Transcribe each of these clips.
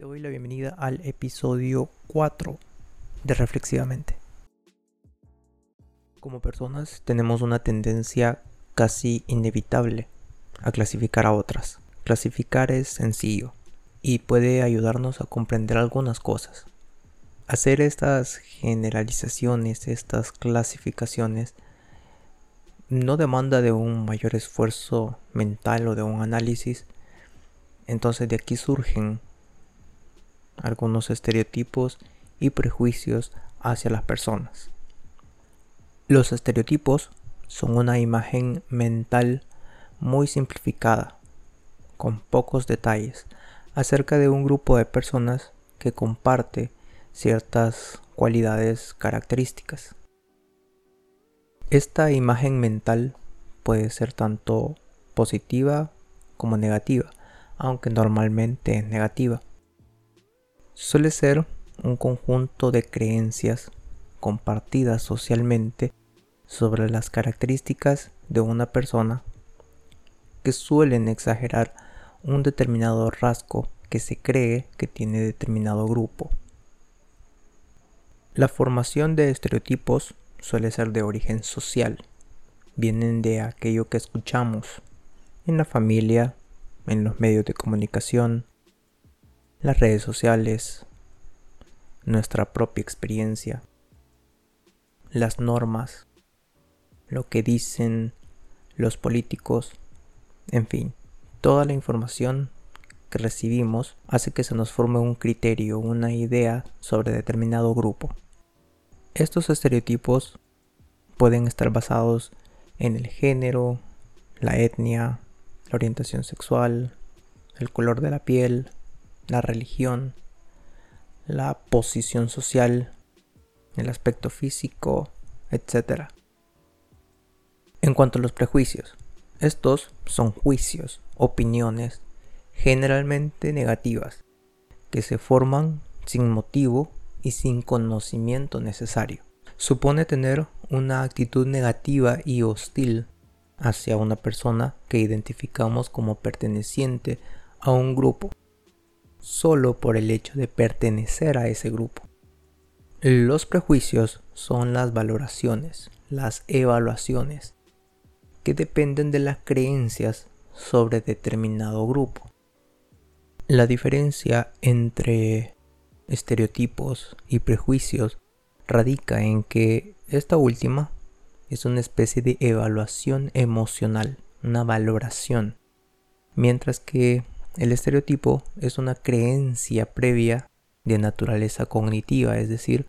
Te doy la bienvenida al episodio 4 de Reflexivamente. Como personas tenemos una tendencia casi inevitable a clasificar a otras. Clasificar es sencillo y puede ayudarnos a comprender algunas cosas. Hacer estas generalizaciones, estas clasificaciones, no demanda de un mayor esfuerzo mental o de un análisis. Entonces de aquí surgen algunos estereotipos y prejuicios hacia las personas. Los estereotipos son una imagen mental muy simplificada, con pocos detalles, acerca de un grupo de personas que comparte ciertas cualidades características. Esta imagen mental puede ser tanto positiva como negativa, aunque normalmente es negativa suele ser un conjunto de creencias compartidas socialmente sobre las características de una persona que suelen exagerar un determinado rasgo que se cree que tiene determinado grupo. La formación de estereotipos suele ser de origen social, vienen de aquello que escuchamos en la familia, en los medios de comunicación, las redes sociales, nuestra propia experiencia, las normas, lo que dicen los políticos, en fin, toda la información que recibimos hace que se nos forme un criterio, una idea sobre determinado grupo. Estos estereotipos pueden estar basados en el género, la etnia, la orientación sexual, el color de la piel, la religión, la posición social, el aspecto físico, etc. En cuanto a los prejuicios, estos son juicios, opiniones, generalmente negativas, que se forman sin motivo y sin conocimiento necesario. Supone tener una actitud negativa y hostil hacia una persona que identificamos como perteneciente a un grupo solo por el hecho de pertenecer a ese grupo. Los prejuicios son las valoraciones, las evaluaciones, que dependen de las creencias sobre determinado grupo. La diferencia entre estereotipos y prejuicios radica en que esta última es una especie de evaluación emocional, una valoración, mientras que el estereotipo es una creencia previa de naturaleza cognitiva, es decir,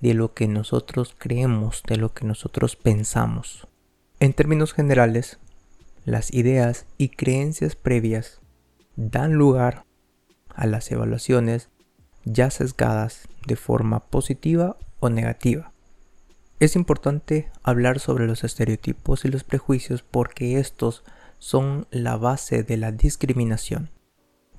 de lo que nosotros creemos, de lo que nosotros pensamos. En términos generales, las ideas y creencias previas dan lugar a las evaluaciones ya sesgadas de forma positiva o negativa. Es importante hablar sobre los estereotipos y los prejuicios porque estos son la base de la discriminación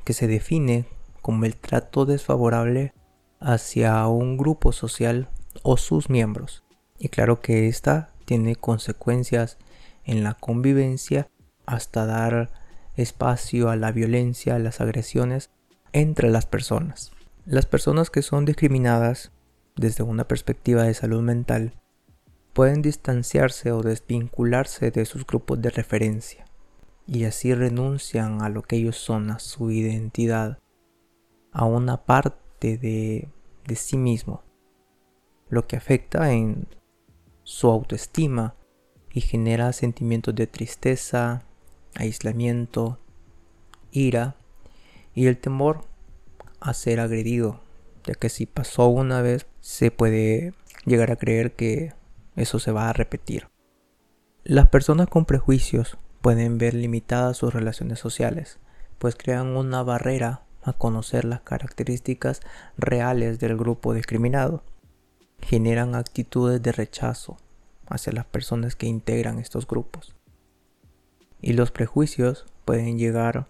que se define como el trato desfavorable hacia un grupo social o sus miembros. Y claro que esta tiene consecuencias en la convivencia hasta dar espacio a la violencia, a las agresiones entre las personas. Las personas que son discriminadas desde una perspectiva de salud mental pueden distanciarse o desvincularse de sus grupos de referencia y así renuncian a lo que ellos son, a su identidad, a una parte de, de sí mismo, lo que afecta en su autoestima y genera sentimientos de tristeza, aislamiento, ira y el temor a ser agredido, ya que si pasó una vez se puede llegar a creer que eso se va a repetir. Las personas con prejuicios pueden ver limitadas sus relaciones sociales, pues crean una barrera a conocer las características reales del grupo discriminado. Generan actitudes de rechazo hacia las personas que integran estos grupos. Y los prejuicios pueden llegar,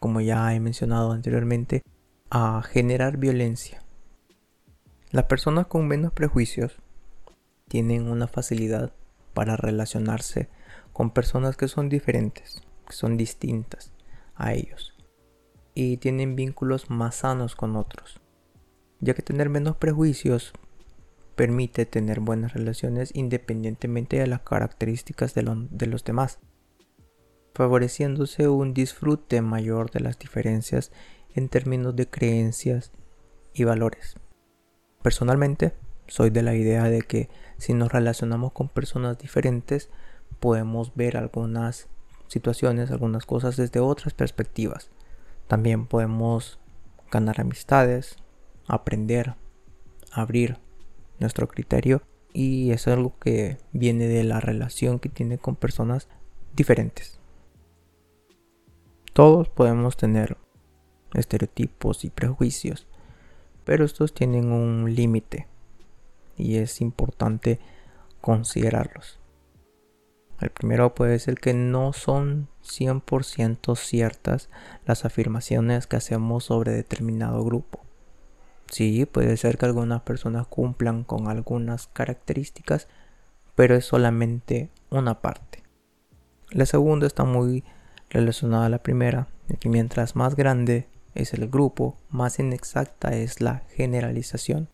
como ya he mencionado anteriormente, a generar violencia. Las personas con menos prejuicios tienen una facilidad para relacionarse con personas que son diferentes, que son distintas a ellos. y tienen vínculos más sanos con otros, ya que tener menos prejuicios permite tener buenas relaciones independientemente de las características de, de los demás, favoreciéndose un disfrute mayor de las diferencias en términos de creencias y valores. Personalmente, soy de la idea de que si nos relacionamos con personas diferentes, podemos ver algunas situaciones, algunas cosas desde otras perspectivas. También podemos ganar amistades, aprender, abrir nuestro criterio y es algo que viene de la relación que tiene con personas diferentes. Todos podemos tener estereotipos y prejuicios, pero estos tienen un límite y es importante considerarlos. El primero puede ser que no son 100% ciertas las afirmaciones que hacemos sobre determinado grupo. Sí, puede ser que algunas personas cumplan con algunas características, pero es solamente una parte. La segunda está muy relacionada a la primera, que mientras más grande es el grupo, más inexacta es la generalización,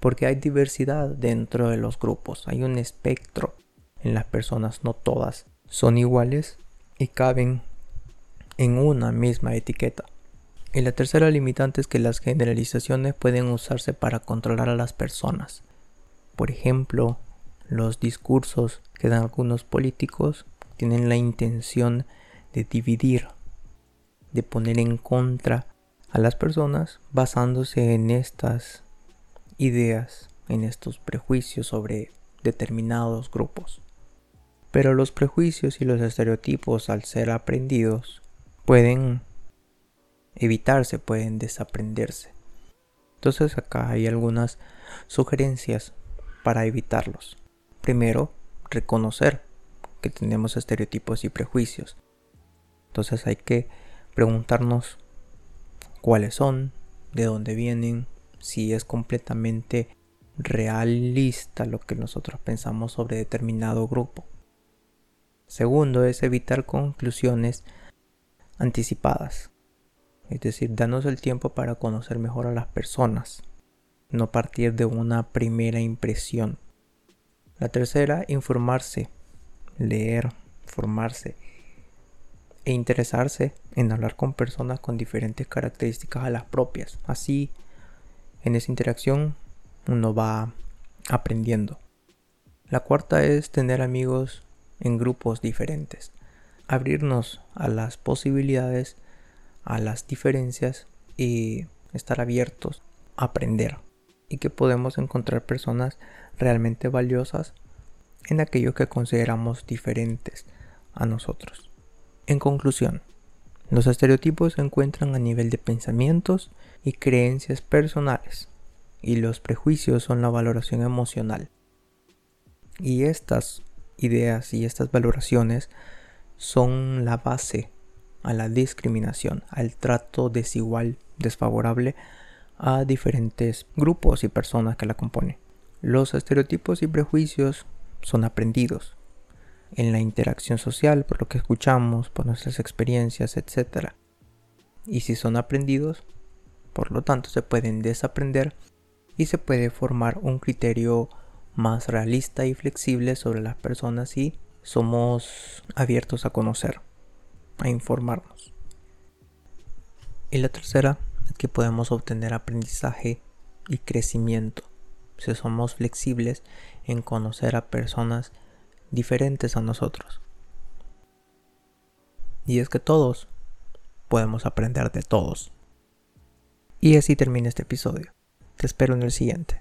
porque hay diversidad dentro de los grupos, hay un espectro en las personas, no todas son iguales y caben en una misma etiqueta. Y la tercera limitante es que las generalizaciones pueden usarse para controlar a las personas. Por ejemplo, los discursos que dan algunos políticos tienen la intención de dividir, de poner en contra a las personas basándose en estas ideas, en estos prejuicios sobre determinados grupos. Pero los prejuicios y los estereotipos al ser aprendidos pueden evitarse, pueden desaprenderse. Entonces acá hay algunas sugerencias para evitarlos. Primero, reconocer que tenemos estereotipos y prejuicios. Entonces hay que preguntarnos cuáles son, de dónde vienen, si es completamente realista lo que nosotros pensamos sobre determinado grupo. Segundo es evitar conclusiones anticipadas. Es decir, danos el tiempo para conocer mejor a las personas, no partir de una primera impresión. La tercera, informarse, leer, formarse e interesarse en hablar con personas con diferentes características a las propias. Así, en esa interacción, uno va aprendiendo. La cuarta es tener amigos en grupos diferentes. Abrirnos a las posibilidades, a las diferencias y estar abiertos a aprender. Y que podemos encontrar personas realmente valiosas en aquello que consideramos diferentes a nosotros. En conclusión, los estereotipos se encuentran a nivel de pensamientos y creencias personales, y los prejuicios son la valoración emocional. Y estas ideas y estas valoraciones son la base a la discriminación, al trato desigual, desfavorable a diferentes grupos y personas que la componen. Los estereotipos y prejuicios son aprendidos en la interacción social, por lo que escuchamos, por nuestras experiencias, etc. Y si son aprendidos, por lo tanto se pueden desaprender y se puede formar un criterio más realista y flexible sobre las personas y somos abiertos a conocer, a informarnos. Y la tercera es que podemos obtener aprendizaje y crecimiento si somos flexibles en conocer a personas diferentes a nosotros. Y es que todos podemos aprender de todos. Y así termina este episodio. Te espero en el siguiente.